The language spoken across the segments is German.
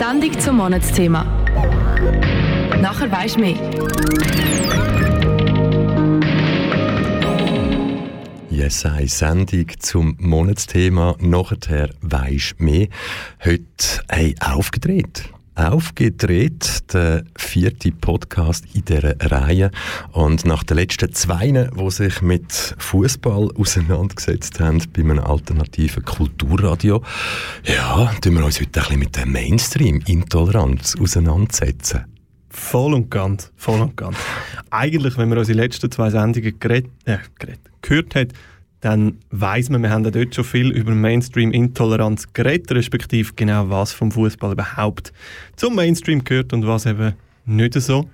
Sendung zum Monatsthema. Nachher weisst du mehr. Yes, eine Sendung zum Monatsthema. Nachher weisst du mehr. Heute hey, aufgedreht aufgedreht, der vierte Podcast in dieser Reihe. Und nach den letzten zwei, die sich mit Fußball auseinandergesetzt haben, bei einem alternativen Kulturradio, ja, tun wir uns heute ein bisschen mit der Mainstream-Intoleranz auseinandersetzen. Voll und ganz, voll und ganz. Eigentlich, wenn man unsere letzten zwei Sendungen geredet, äh, geredet, gehört hat, dann weiß man, wir haben ja dort schon viel über Mainstream-Intoleranz geredet, respektive genau was vom Fußball überhaupt zum Mainstream gehört und was eben nicht so.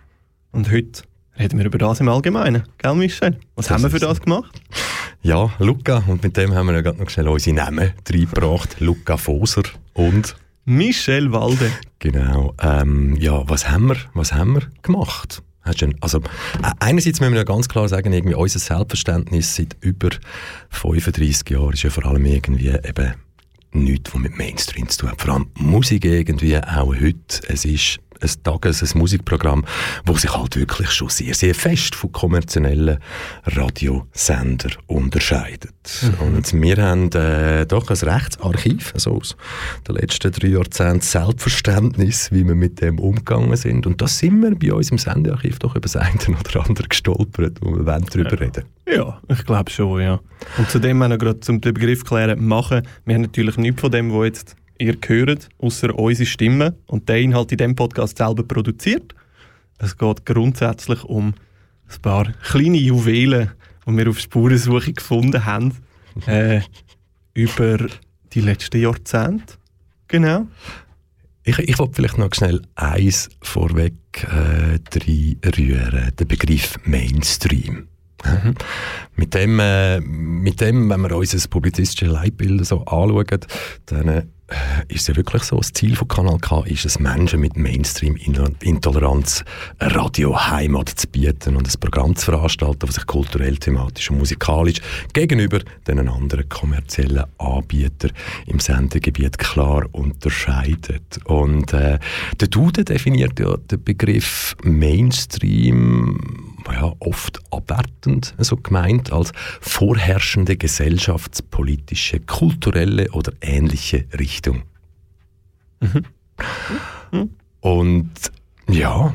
Und heute reden wir über das im Allgemeinen. Gell, Michel? Was das haben wir für das gemacht? Ja, Luca. Und mit dem haben wir ja gerade noch schnell unsere Namen reingebracht. Luca Foser und... Michel Walde. Genau. Ähm, ja, was haben wir, was haben wir gemacht? Also, einerseits müssen wir ja ganz klar sagen, irgendwie unser Selbstverständnis seit über 35 Jahren ist ja vor allem irgendwie eben nichts, was mit Mainstream zu tun hat. Vor allem Musik irgendwie auch heute. Es ist ein Tages-, ein Musikprogramm, wo sich halt wirklich schon sehr, sehr fest von kommerziellen Radiosender unterscheidet. Mhm. Und wir haben äh, doch ein Rechtsarchiv, also aus den letzten drei Jahrzehnten Selbstverständnis, wie wir mit dem umgegangen sind. Und da sind wir bei uns im Sendearchiv doch über das eine oder andere gestolpert, wo wir darüber ja. reden Ja, ich glaube schon, ja. Und zudem, wenn wir gerade zum Begriff klären, machen, wir haben natürlich nichts von dem, was jetzt ihr hört, außer unsere Stimme und der Inhalt in diesem Podcast selber produziert. Es geht grundsätzlich um ein paar kleine Juwelen, die wir auf Spurensuche gefunden haben, äh, über die letzten Jahrzehnte. Genau. Ich, ich wollte vielleicht noch schnell eins vorweg äh, reinrühren, den Begriff Mainstream. Mhm. Mit, dem, äh, mit dem, wenn wir unser publizistisches Leitbild so anschauen, dann ist es ja wirklich so, das Ziel von Kanal K ist es, Menschen mit Mainstream-Intoleranz Radio-Heimat zu bieten und ein Programm zu veranstalten, das sich kulturell, thematisch und musikalisch gegenüber den anderen kommerziellen Anbietern im Sendegebiet klar unterscheidet. Und äh, der Dude definiert ja den Begriff Mainstream ja, oft abwertend so gemeint als vorherrschende gesellschaftspolitische, kulturelle oder ähnliche Richtung. Mhm. Mhm. Und ja,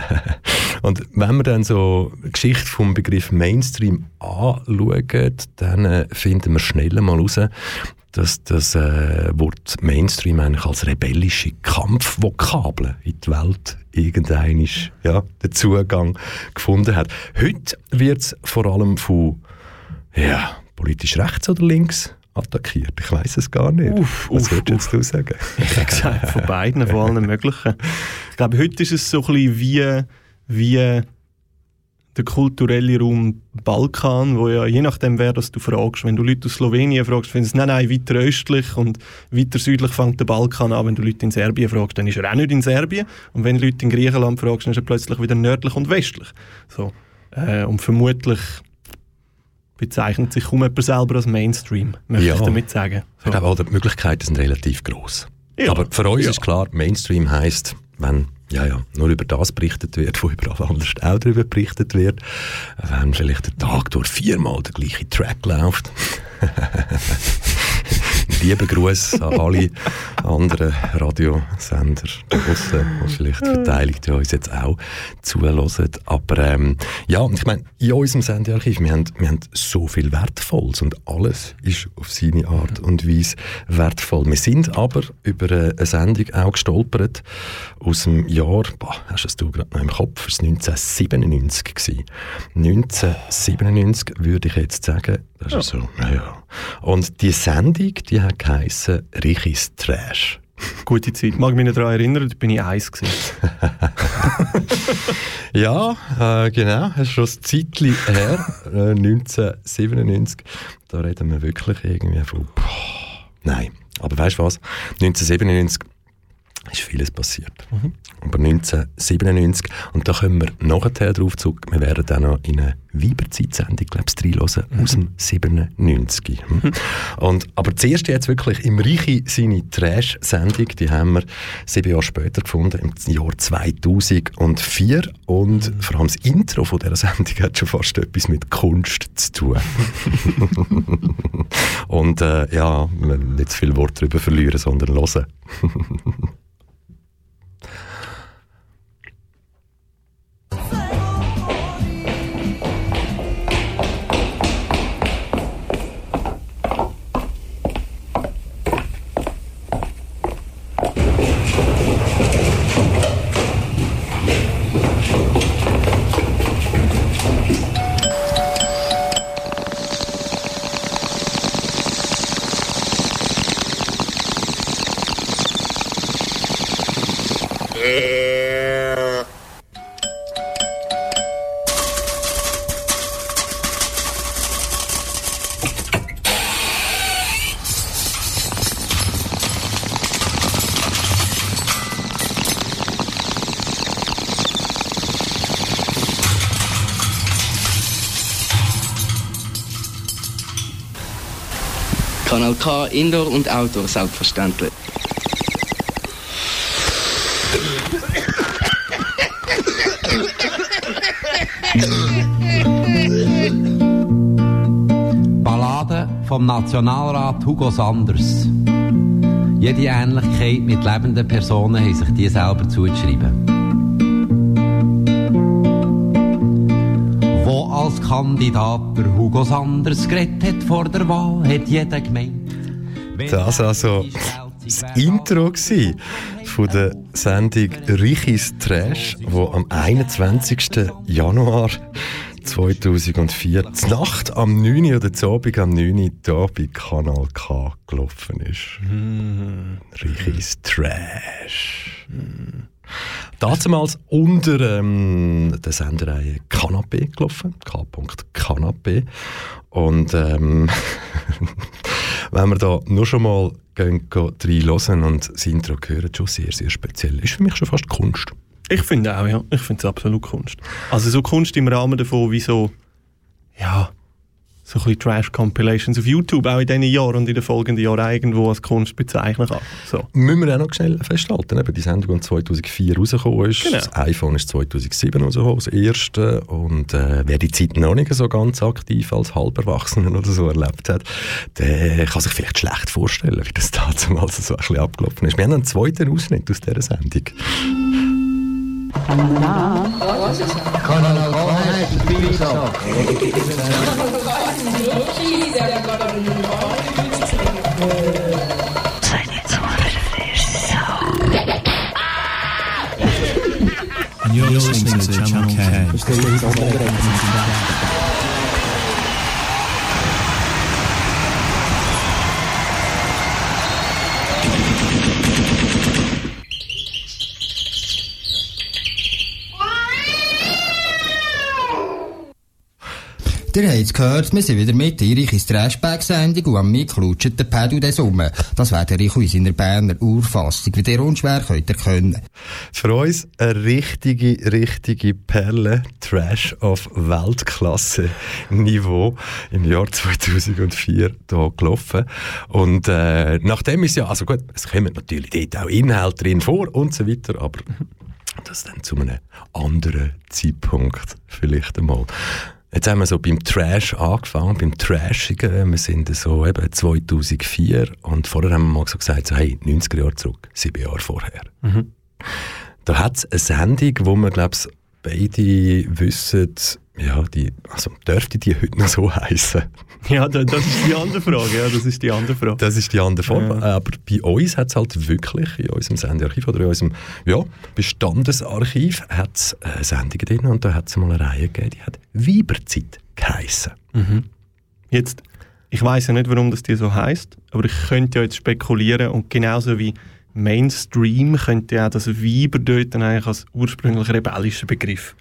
und wenn wir dann so die Geschichte vom Begriff Mainstream anschauen, dann äh, finden wir schnell mal heraus, dass das äh, Wort Mainstream eigentlich als rebellische Kampfvokabel in die Welt irgendein ja, den Zugang gefunden hat. Heute wird es vor allem von ja, politisch rechts oder links attackiert. Ich weiß es gar nicht. Uff, Was würdest du sagen? Ich habe gesagt, von beiden, von allen möglichen. Ich glaube, heute ist es so ein bisschen wie, wie der kulturelle Raum Balkan, wo ja je nachdem wer das du fragst, wenn du Leute aus Slowenien fragst, finden sie nein, nein, weiter östlich und weiter südlich fängt der Balkan an. Wenn du Leute in Serbien fragst, dann ist er auch nicht in Serbien. Und wenn du Leute in Griechenland fragst, dann ist er plötzlich wieder nördlich und westlich. So. Äh, und vermutlich bezeichnet sich kaum jemand selber als Mainstream, möchte ja. ich damit sagen. So. Ich glaube, die Möglichkeiten sind relativ groß. Ja. Aber für uns ja. ist klar, Mainstream heißt, wenn ja, ja, nur über das berichtet wird, wo überall anders auch darüber berichtet wird. Wenn vielleicht der Tag durch viermal der gleiche Track läuft. Liebe Gruß an alle anderen Radiosender draussen, die vielleicht verteidigt uns jetzt auch zuhören. Aber ähm, ja, ich meine, in unserem Sendearchiv, wir haben, wir haben so viel Wertvolles und alles ist auf seine Art und Weise wertvoll. Wir sind aber über eine Sendung auch gestolpert aus dem Jahr, boah, hast du gerade noch im Kopf, es war 1997 gewesen. 1997 würde ich jetzt sagen, das ja. ist so, ja. Und die Sendung, die hat geheissen Richis Trash. Gute Zeit. Mag mich nicht daran erinnern, da bin ich eins Ja, äh, genau. Das ist schon ein Zeitchen her, äh, 1997. Da reden wir wirklich irgendwie von... Boah, nein, aber weißt du was? 1997 ist vieles passiert. Mhm. Aber 1997, und da kommen wir nachher drauf zurück, wir werden dann noch in eine Weiberzeit-Sendung, glaube ich, reinhören, mhm. aus dem 97. Mhm. Und, aber zuerst jetzt wirklich im Reiche seine Trash-Sendung, die haben wir sieben Jahre später gefunden, im Jahr 2004. Und mhm. vor allem das Intro von dieser Sendung hat schon fast etwas mit Kunst zu tun. und äh, ja, nicht zu viel Wort darüber verlieren, sondern hören. Kanal K Indoor und Outdoor selbstverständlich. Vom Nationalrat Hugo Sanders. Jede Ähnlichkeit mit lebenden Personen haben sich die selber zugeschrieben. Wo als Kandidat der Hugo Sanders geredet hat vor der Wahl, hat jeder gemeint. Das also das Intro von der Sendung Richis Trash, wo am 21. Januar 2004 die Nacht am 9. oder zu Abend am 9. hier bei Kanal K gelaufen ist. Mm. Richis Trash. Mm. Damals unter ähm, der Sendereihe Kanapé gelaufen, K.Kanapé. Und ähm, wenn wir da nur schon mal reinhören und das Intro hören, schon sehr, sehr speziell. Ist für mich schon fast Kunst. Ich finde auch, ja. Ich finde es absolut Kunst. Also so Kunst im Rahmen davon, wie so, ja, so ein bisschen Trash-Compilations auf YouTube auch in diesen Jahren und in den folgenden Jahren irgendwo als Kunst bezeichnen kann. So. Müssen wir auch noch schnell festhalten, eben die Sendung, die 2004 rausgekommen ist. Genau. Das iPhone ist 2007 rausgekommen, das erste. Und äh, wer die Zeit noch nicht so ganz aktiv als Halberwachsener oder so erlebt hat, der kann sich vielleicht schlecht vorstellen, wie das damals so ein bisschen abgelaufen ist. Wir haben einen zweiten Ausschnitt aus dieser Sendung. 강남 걸어는 거에 비서 You're listening to Channel K. Ihr habt es gehört, wir sind wieder mit in Reichis Trashback-Sendung und am Mic klutscht der Pedal des um. Das wäre der Richo in seiner Berner Urfassung, wie der unschwer könnt ihr können. Für uns eine richtige, richtige Perle Trash auf Weltklasse-Niveau im Jahr 2004 hier gelaufen. Und äh, nachdem ist ja, also gut, es kommen natürlich dort auch Inhalte drin vor und so weiter, aber das dann zu einem anderen Zeitpunkt vielleicht einmal. Jetzt haben wir so beim Trash angefangen, beim Trashigen. Wir sind so eben 2004 und vorher haben wir mal so gesagt, so, hey, 90er Jahre zurück, sieben Jahre vorher. Mhm. Da hat es eine Sendung, wo wir, glaube ich, beide wissen, ja, die, also dürfte die heute noch so heißen? Ja, das ist die andere Frage. Ja, das ist die andere Frage. Das ist die andere Frage. Ja. Aber bei uns hat es halt wirklich in unserem Sendearchiv oder in unserem ja, Bestandesarchiv hat's, äh, Sendungen drin und da hat es mal eine Reihe gegeben, die hat Weiberzeit geheissen. Mhm. Jetzt, ich weiß ja nicht, warum das die so heißt, aber ich könnte ja jetzt spekulieren und genauso wie Mainstream könnte ja auch das Weiber dort eigentlich als ursprünglich rebellischer Begriff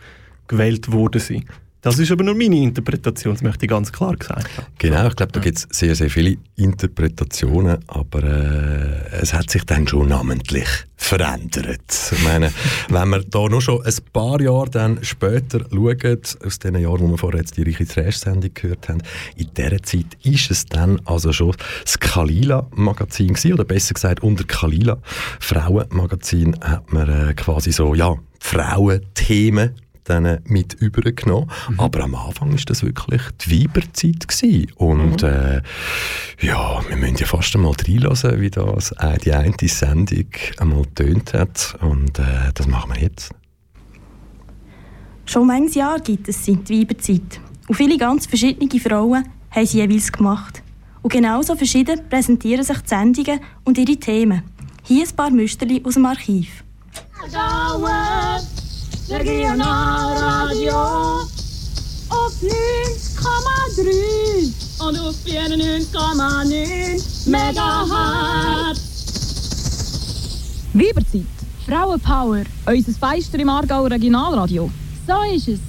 gewählt worden sein Das ist aber nur meine Interpretation, das möchte ich ganz klar gesagt haben. Genau, ich glaube, da gibt es sehr, sehr viele Interpretationen, aber äh, es hat sich dann schon namentlich verändert. Ich meine, wenn wir da noch schon ein paar Jahre dann später schauen, aus den Jahren, wo wir vorher jetzt die Reiche Trash-Sendung gehört haben, in dieser Zeit ist es dann also schon das Kalila-Magazin gewesen, oder besser gesagt unter Kalila Frauenmagazin hat man äh, quasi so, ja, Frauenthemen dann mit übergenommen. Mhm. Aber am Anfang ist das wirklich die Weiberzeit gewesen. Und mhm. äh, ja, wir müssen ja fast einmal reinlassen, wie das äh, die eine Sendung einmal tönt hat. Und äh, das machen wir jetzt. Schon manches Jahr gibt es seit die Weiberzeit. Und viele ganz verschiedene Frauen haben sie jeweils gemacht. Und genauso verschieden präsentieren sich die Sendungen und ihre Themen. Hier ein paar Müsterli aus dem Archiv. Regionalradio op 90,3 und auf 94,9 Megahertz. Weiberzeit, Frauenpower, unser Feister im Aargau Regionalradio. So ist es.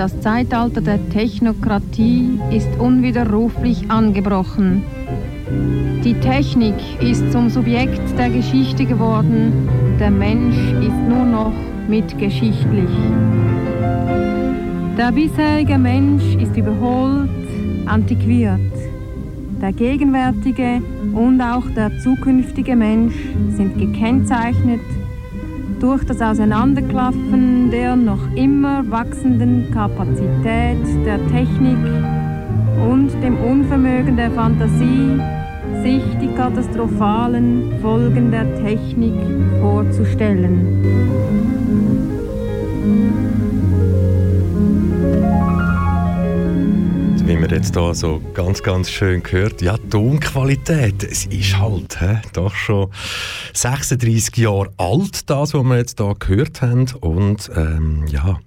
Das Zeitalter der Technokratie, ist unwiderruflich angebrochen. Die Technik ist zum Subjekt der Geschichte geworden, der Mensch ist nur noch mitgeschichtlich. Der bisherige Mensch ist überholt, antiquiert. Der gegenwärtige und auch der zukünftige Mensch sind gekennzeichnet durch das Auseinanderklaffen der noch immer wachsenden Kapazität der Technik und dem Unvermögen der Fantasie, sich die katastrophalen Folgen der Technik vorzustellen. Man jetzt hier so ganz, ganz schön gehört, ja, Tonqualität, es ist halt he, doch schon 36 Jahre alt, das, was wir jetzt hier gehört haben. Und ähm, ja,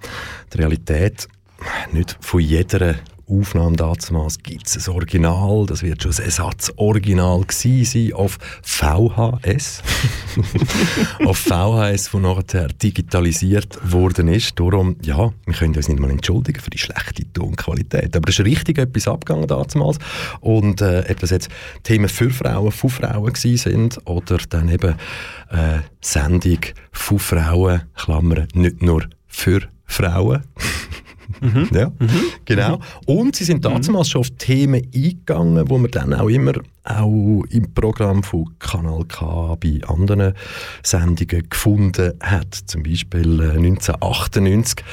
die Realität nicht von jeder Aufnahme damals gibt es ein Original, das wird schon ein Ersatzoriginal sein auf VHS. auf VHS, das nachher digitalisiert worden ist. Darum, ja, wir können uns nicht mal entschuldigen für die schlechte Tonqualität. Aber es ist richtig etwas abgegangen damals. Und äh, ob das jetzt Themen für Frauen, von Frauen sind oder dann eben äh, Sendung von Frauen, Klammern, nicht nur für Frauen. Mhm. Ja, mhm. genau. Und sie sind damals mhm. schon auf Themen eingegangen, wo man dann auch immer auch im Programm von Kanal K bei anderen Sendungen gefunden hat. Zum Beispiel 1998 äh,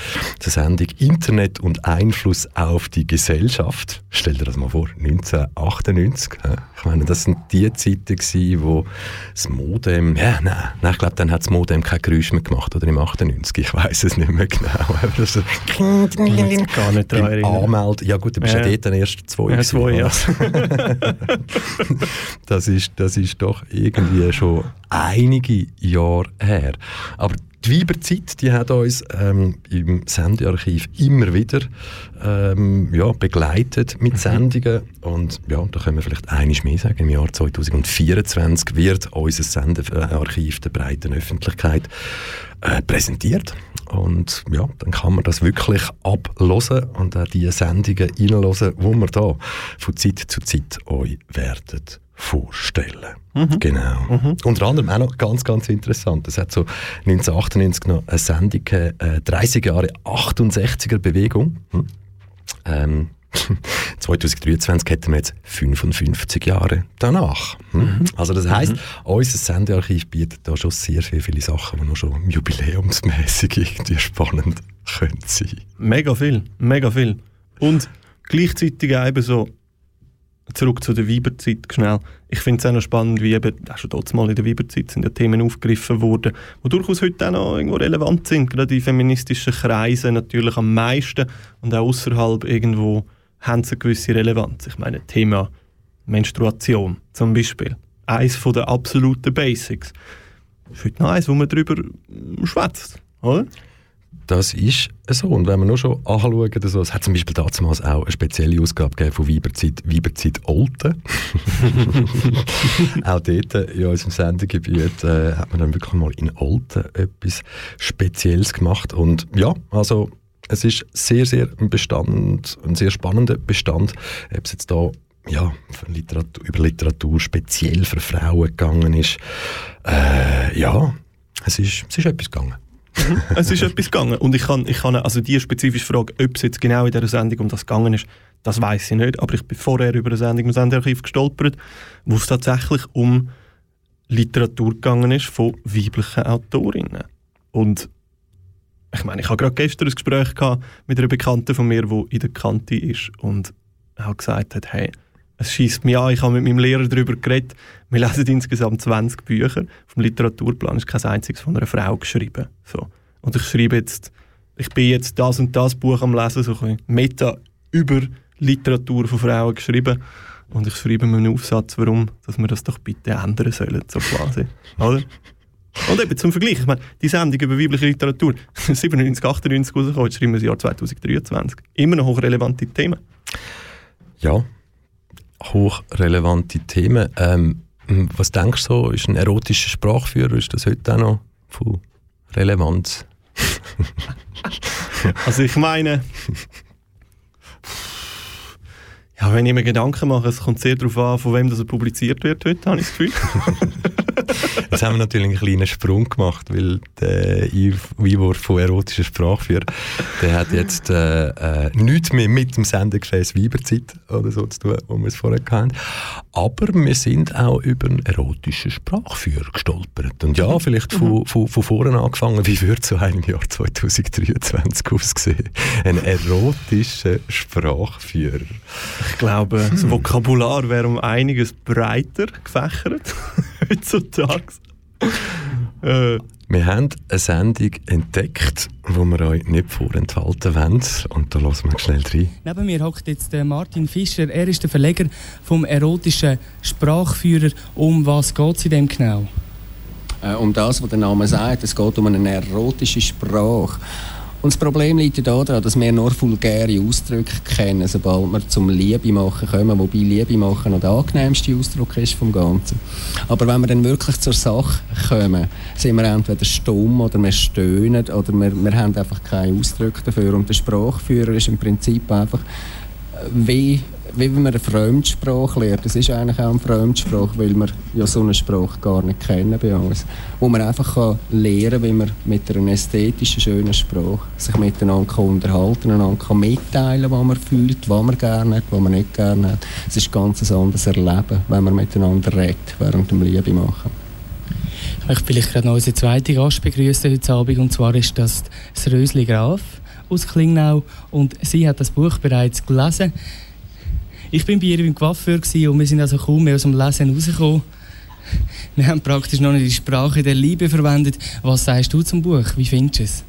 die Sendung Internet und Einfluss auf die Gesellschaft. Stell dir das mal vor, 1998. Ich meine, das sind die Zeiten gewesen, wo das Modem, ja, nein, nein ich glaube, dann hat das Modem kein Geräusch mehr gemacht, oder im 98, ich weiß es nicht mehr genau. Aber das so, gar nicht daran Anmelden. Ja gut, du bist ja, ja dort dann erst zwei. Ja, zwei, ja. das, ist, das ist doch irgendwie schon einige Jahre her. Aber die Weiberzeit, die hat uns ähm, im Sendearchiv immer wieder ähm, ja, begleitet mit mhm. Sendungen. Und ja, da können wir vielleicht einiges mehr sagen. Im Jahr 2024 wird unser Sendearchiv der breiten Öffentlichkeit äh, präsentiert. Und ja, dann kann man das wirklich ablosen und auch die Sendungen reinhören, die wir da von Zeit zu Zeit euch werden vorstellen. Mhm. Genau. Mhm. Unter anderem auch noch ganz, ganz interessant. Es hat so 1998 noch eine Sendung, äh, 30 Jahre 68er Bewegung. Hm? Ähm, 2023 hätten wir jetzt 55 Jahre danach. Hm? Mhm. Also das heisst, mhm. unser Sendearchiv bietet da schon sehr, sehr viele Sachen, die noch schon jubiläumsmäßig irgendwie spannend können sein. Mega viel, mega viel. Und gleichzeitig eben so zurück zu der Weiberzeit schnell. Ich finde es auch noch spannend, wie eben, auch schon mal in der Weiberzeit sind ja Themen aufgegriffen worden, die durchaus heute auch noch irgendwo relevant sind. Gerade in feministischen Kreisen natürlich am meisten und auch außerhalb irgendwo haben sie eine gewisse Relevanz. Ich meine, Thema Menstruation zum Beispiel. Eines der absoluten Basics. Das ist heute noch eins, wo man darüber schwätzt, oder? Das ist so. Und wenn wir nur schon anschauen, also, es hat zum Beispiel damals auch eine spezielle Ausgabe gegeben von Weiberzeit, Weiberzeit Olten. auch dort in unserem Sendegebiet äh, hat man dann wirklich mal in Olten etwas Spezielles gemacht. Und ja, also es ist sehr, sehr ein Bestand, ein sehr spannender Bestand, ob es jetzt da ja, Literatur, über Literatur speziell für Frauen gegangen ist. Äh, ja, es ist, es ist etwas gegangen. Es ist etwas gegangen. Und ich kann, ich kann also die spezifische Frage, ob es jetzt genau in dieser Sendung um das gegangen ist, das weiß ich nicht. Aber ich bin vorher über eine Sendung im Sendearchiv gestolpert, wo es tatsächlich um Literatur gegangen ist von weiblichen Autorinnen. Und ich meine, ich habe gerade gestern ein Gespräch gehabt mit einer Bekannten von mir, die in der Kante ist und auch gesagt hat, hey, es schießt mich an, ich habe mit meinem Lehrer darüber geredet, wir lesen insgesamt 20 Bücher, vom Literaturplan ist kein einziges von einer Frau geschrieben. So. Und ich schreibe jetzt, ich bin jetzt das und das Buch am lesen, so ein Meta über Literatur von Frauen geschrieben und ich schreibe mir einen Aufsatz, warum, dass wir das doch bitte ändern sollen, so quasi. Oder? Und eben zum Vergleich, ich meine, die Sendung über weibliche Literatur, 97, 98 rausgekommen, jetzt schreiben wir das Jahr 2023. Immer noch hochrelevante Themen. Ja, hochrelevante Themen. Ähm, was denkst du so, ist ein erotischer Sprachführer, ist das heute auch noch von Relevanz? also ich meine, ja, wenn ich mir Gedanken mache, es kommt sehr darauf an, von wem das publiziert wird heute, habe ich das Gefühl. Jetzt haben wir natürlich einen kleinen Sprung gemacht, weil der Einwurf von erotischer Sprachführer, der hat jetzt äh, äh, nichts mehr mit dem Sendegefäß Weiberzeit oder so zu tun, wo wir es vorher hatten. Aber wir sind auch über einen erotischen Sprachführer gestolpert. Und ja, vielleicht von, mhm. von, von vorne angefangen, wie würde so ein Jahr 2023 aussehen? Ein erotischer Sprachführer. Ich glaube, das Vokabular wäre um einiges breiter gefächert heutzutage. äh. Wir haben eine Sendung entdeckt, die wir euch nicht vorenthalten wollen. Und da lassen wir schnell rein. Neben mir hockt jetzt Martin Fischer. Er ist der Verleger vom erotischen Sprachführer. Um was geht es in dem genau? Äh, um das, was der Name sagt. Es geht um eine erotische Sprache. Und das Problem liegt daran, dass wir nur vulgäre Ausdrücke kennen, sobald wir zum Liebe machen kommen, wobei Liebe machen noch der angenehmste Ausdruck ist vom Ganzen. Aber wenn wir dann wirklich zur Sache kommen, sind wir entweder stumm oder wir stöhnen oder wir, wir haben einfach keine Ausdrücke dafür. Und der Sprachführer ist im Prinzip einfach wie wie man eine Fremdsprache lernt. Das ist eigentlich auch eine Fremdsprache, weil wir ja so eine Sprache gar nicht kennen bei uns. Wo man einfach kann lernen kann, wie man mit einer ästhetischen, schönen Sprache sich miteinander kann unterhalten einander kann mitteilen, was man fühlt, was man gerne hat, was man nicht gerne hat. Es ist ganz ein anderes Erleben, wenn man miteinander redet, während dem Liebe machen. Ich möchte vielleicht gerade noch unsere zweite Gast begrüßen heute Abend, und zwar ist das das Rösli Graf aus Klingnau und sie hat das Buch bereits gelesen. Ich bin bei ihr beim Coiffeur und wir sind also kaum mehr aus dem Lesen rausgekommen. Wir haben praktisch noch nicht die Sprache der Liebe verwendet. Was sagst du zum Buch? Wie findest du es?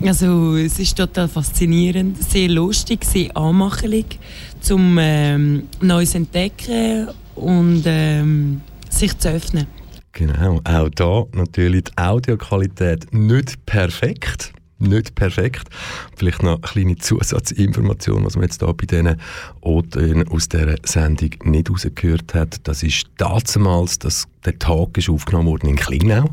Also es ist total faszinierend, sehr lustig, sehr anmachelig, zum ähm, Neues entdecken und ähm, sich zu öffnen. Genau, auch da natürlich die Audioqualität nicht perfekt nicht perfekt. Vielleicht noch eine kleine Zusatzinformation, was man jetzt da bei diesen Oten aus dieser Sendung nicht rausgehört hat. Das ist damals, dass der Tag ist aufgenommen worden in Klinau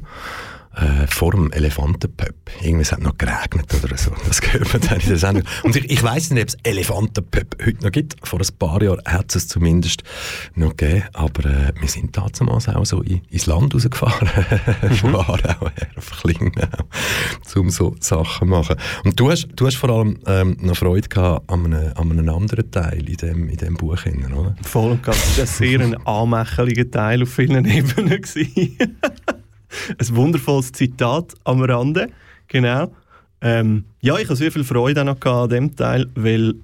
äh, vor dem Elefantenpöpp. Irgendwas hat noch geregnet oder so. Das gehört man dann in der Sendung. Und ich, ich weiss nicht, ob es Elefantenpöpp heute noch gibt. Vor ein paar Jahren hat es es zumindest noch gegeben. Aber äh, wir sind damals auch so in, ins Land rausgefahren. Von Aarau her, auf Klingenau, um so Sachen zu machen. Und du hast, du hast vor allem ähm, noch Freude gehabt an einem, an einem anderen Teil in dem, in dem Buch, oder? Voll und ganz. Das war sehr ein anmächeliger Teil auf vielen Ebenen. Ein wundervolles Zitat am Rande. Genau. Ähm, ja, ich habe sehr viel Freude noch an dem Teil, weil,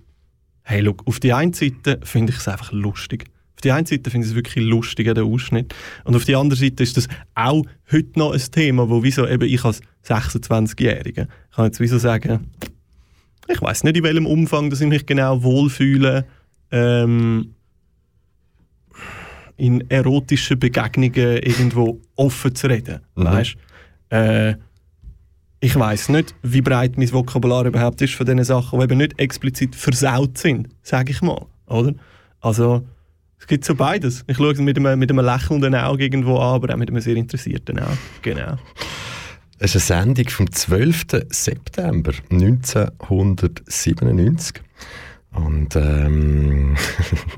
hey, look, auf die einen Seite finde ich es einfach lustig. Auf die einen Seite finde ich es wirklich lustig, der Ausschnitt. Und auf die andere Seite ist das auch heute noch ein Thema, wo wieso eben ich als 26-Jähriger kann jetzt wieso sagen, ich weiß nicht, in welchem Umfang dass ich mich genau wohlfühle, ähm, in erotischen Begegnungen irgendwo offen zu reden. Mhm. Weißt? Äh, ich weiß nicht, wie breit mein Vokabular überhaupt ist von diesen Sachen, die eben nicht explizit versaut sind, sage ich mal, oder? Also, es gibt so beides. Ich schaue es mit einem, mit einem lächelnden Auge irgendwo an, aber auch mit einem sehr interessierten Auge. Genau. Es ist eine Sendung vom 12. September 1997. Und ähm,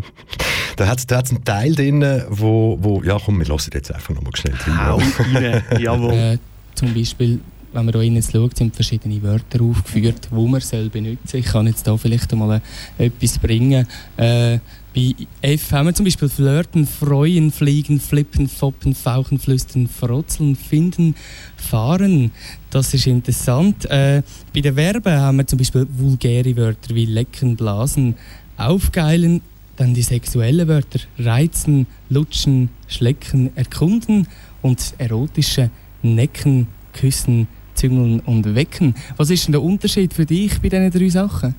da hat es da einen Teil drin, wo, wo, ja komm, wir lassen jetzt einfach nochmal schnell Hau rein, jawohl. Äh, zum Beispiel, wenn man rein jetzt schaut, sind verschiedene Wörter aufgeführt, die man soll benutzen soll. Ich kann jetzt da vielleicht mal etwas bringen. Äh, bei F haben wir zum Beispiel flirten, freuen, fliegen, flippen, foppen, fauchen, flüstern, frotzeln, finden, fahren. Das ist interessant. Äh, bei den Verben haben wir zum Beispiel vulgäre Wörter wie lecken, blasen, aufgeilen, dann die sexuellen Wörter reizen, lutschen, schlecken, erkunden und erotische necken, küssen, züngeln und wecken. Was ist denn der Unterschied für dich bei diesen drei Sachen?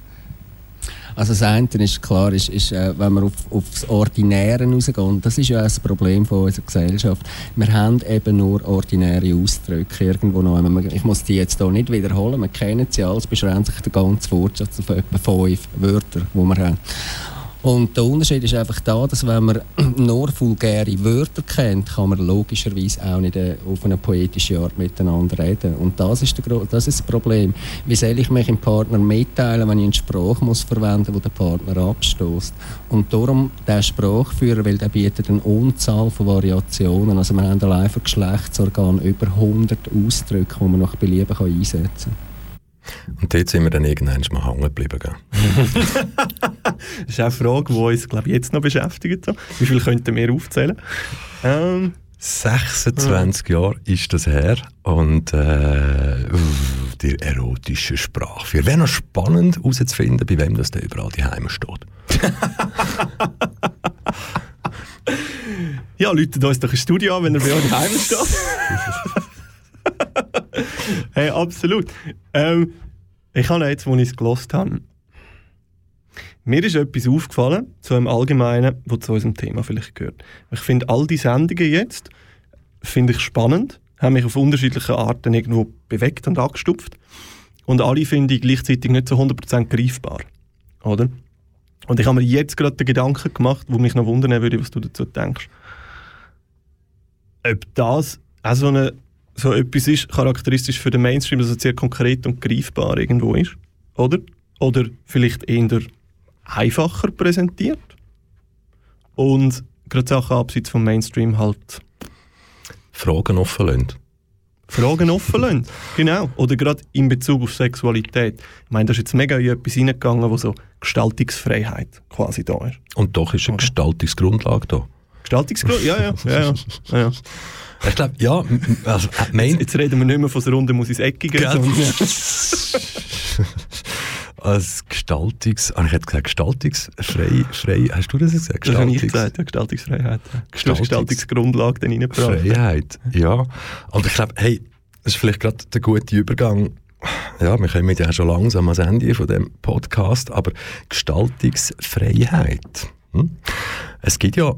Also das eine ist klar, ist, ist, äh, wenn wir auf, aufs Ordinäre rausgehen, das ist ja auch das Problem von unserer Gesellschaft. Wir haben eben nur ordinäre Ausdrücke irgendwo noch. Ich muss die jetzt hier nicht wiederholen, wir kennen sie alles, beschränkt sich der ganze Wortschatz auf etwa fünf Wörter, die wir haben. Und der Unterschied ist einfach da, dass wenn man nur vulgäre Wörter kennt, kann man logischerweise auch nicht äh, auf eine poetische Art miteinander reden. Und das ist, der, das, ist das Problem. Wie soll ich mich im Partner mitteilen, wenn ich einen Spruch muss verwenden muss, der den Partner abstößt? Und darum, der Sprachführer, weil der bietet eine Unzahl von Variationen. Also wir haben allein für Geschlechtsorgan über 100 Ausdrücke, die man nach Belieben einsetzen kann. Und dort sind wir dann irgendwann mal hängen geblieben. das ist auch eine Frage, die uns glaub, jetzt noch beschäftigt. So. Wie viel könnten wir aufzählen? Ähm, 26 ja. Jahre ist das her und äh, die erotische Sprache. Wäre noch spannend herauszufinden, bei wem das da überall die Heime steht. ja, Leute, da ist doch ein Studio an, wenn er bei euch daheim steht. hey, absolut. Ähm, ich habe jetzt, als ich es gelost habe, mir ist etwas aufgefallen, zu einem Allgemeinen, was zu unserem Thema vielleicht gehört. Ich finde all die Sendungen jetzt finde ich spannend, haben mich auf unterschiedliche Arten irgendwo bewegt und angestupft. Und alle finde ich gleichzeitig nicht zu 100% greifbar. Oder? Und ich habe mir jetzt gerade den Gedanken gemacht, wo mich noch wundern würde, was du dazu denkst. Ob das auch so eine so etwas ist charakteristisch für den Mainstream, dass es sehr konkret und greifbar irgendwo ist, oder? Oder vielleicht eher einfacher präsentiert und gerade Sachen abseits vom Mainstream halt Fragen offen lassen. Fragen offen lassen, genau. Oder gerade in Bezug auf Sexualität. Ich meine, da ist jetzt mega in etwas reingegangen, wo so Gestaltungsfreiheit quasi da ist. Und doch ist eine Gestaltungsgrundlage da. Gestaltungsgrundlage? Ja. ja, ja, ja, ja. Ich glaube, ja. Also, mein jetzt, reden wir nicht mehr von der Runde muss ins Eckige. als Gestaltungs... Ah, ich hätte gesagt Gestaltungsfrei... Frei, hast du das gesagt? Gestaltungs das habe ich gesagt, ja, Gestaltungsfreiheit. Ja. Gestaltungs Gestaltungsgrundlage dann reingebracht. Freiheit, ja. Und ich glaube, hey, das ist vielleicht gerade der gute Übergang ja, wir kommen ja schon langsam ans Ende von dem Podcast, aber Gestaltungsfreiheit. Hm? Es gibt ja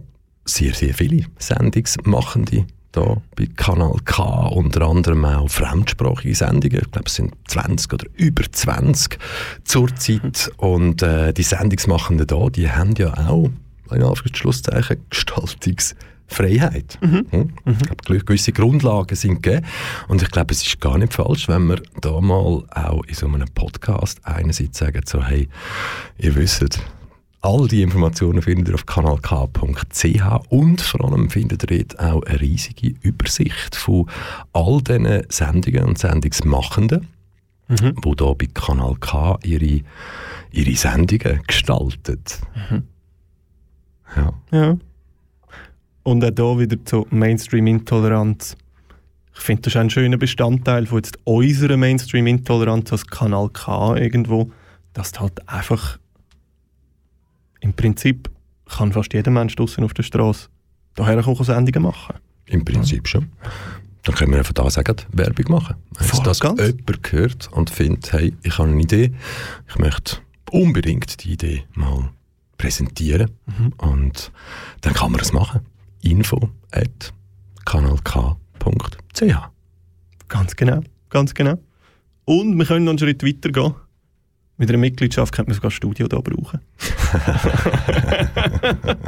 sehr, sehr viele Sendungsmachende da bei Kanal K, unter anderem auch fremdsprachige Sendungen. Ich glaube, es sind 20 oder über 20 zurzeit. Und äh, die Sendungsmachenden da, die haben ja auch, in Anführungszeichen, Gestaltungsfreiheit. Mhm. Hm? Mhm. Ich glaube, gewisse Grundlagen sind gegeben. Und ich glaube, es ist gar nicht falsch, wenn wir da mal auch in so einem Podcast einerseits sagen, so, hey, ihr wisst, All die Informationen findet ihr auf kanalk.ch und vor allem findet ihr dort auch eine riesige Übersicht von all diesen Sendungen und Sendungsmachenden, mhm. die hier bei Kanal K ihre, ihre Sendungen gestalten. Mhm. Ja. ja. Und auch hier wieder zur Mainstream-Intoleranz. Ich finde, das ist ein schöner Bestandteil von jetzt unserer Mainstream-Intoleranz als Kanal K irgendwo, dass halt einfach im Prinzip kann fast jeder Mensch draußen auf der Straße daher auch Sendungen machen. Im Prinzip schon. Dann können wir einfach da sagen, Werbung machen. Wenn das ganz. jemand hört und findet, hey, ich habe eine Idee, ich möchte unbedingt die Idee mal präsentieren mhm. und dann kann man das machen. Info at kanalk.ch Ganz genau, ganz genau. Und wir können noch einen Schritt weiter gehen. Mit einer Mitgliedschaft könnte man sogar ein Studio hier brauchen.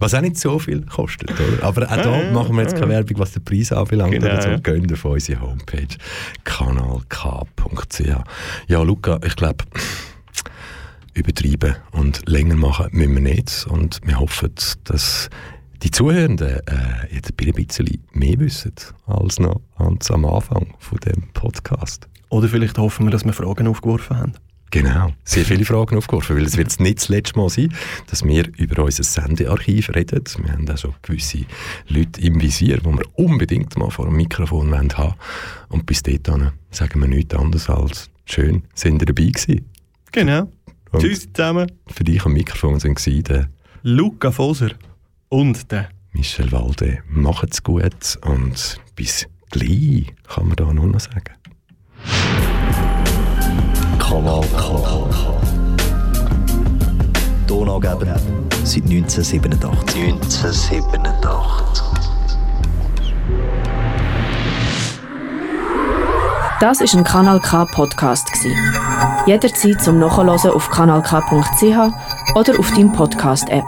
was auch nicht so viel kostet, oder? Aber auch da machen wir jetzt keine Werbung, was den Preis anbelangt. Genau. Also gehen auf unsere Homepage kanalk.ch. Ja, Luca, ich glaube, übertreiben und länger machen müssen wir nicht. Und wir hoffen, dass die Zuhörenden äh, jetzt ein bisschen mehr wissen als noch als am Anfang von dem Podcast. Oder vielleicht hoffen wir, dass wir Fragen aufgeworfen haben. Genau, sehr viele Fragen aufgeworfen, weil es wird nicht das letzte Mal sein, dass wir über unser Sendearchiv reden. Wir haben auch so gewisse Leute im Visier, die wir unbedingt mal vor dem Mikrofon haben wollen. Und bis dahin sagen wir nichts anderes als schön, sind ihr dabei gewesen. Genau. Und Tschüss zusammen. Für dich am Mikrofon sind der Luca Foser und der Michel Walde. Macht's gut und bis gleich, kann man da nur noch sagen. Kanal K. Donaugeber seit 1987. 1987. Das ist ein Kanal K Podcast. Jederzeit zum Nachhören auf kanalk.ch oder auf deinem Podcast App.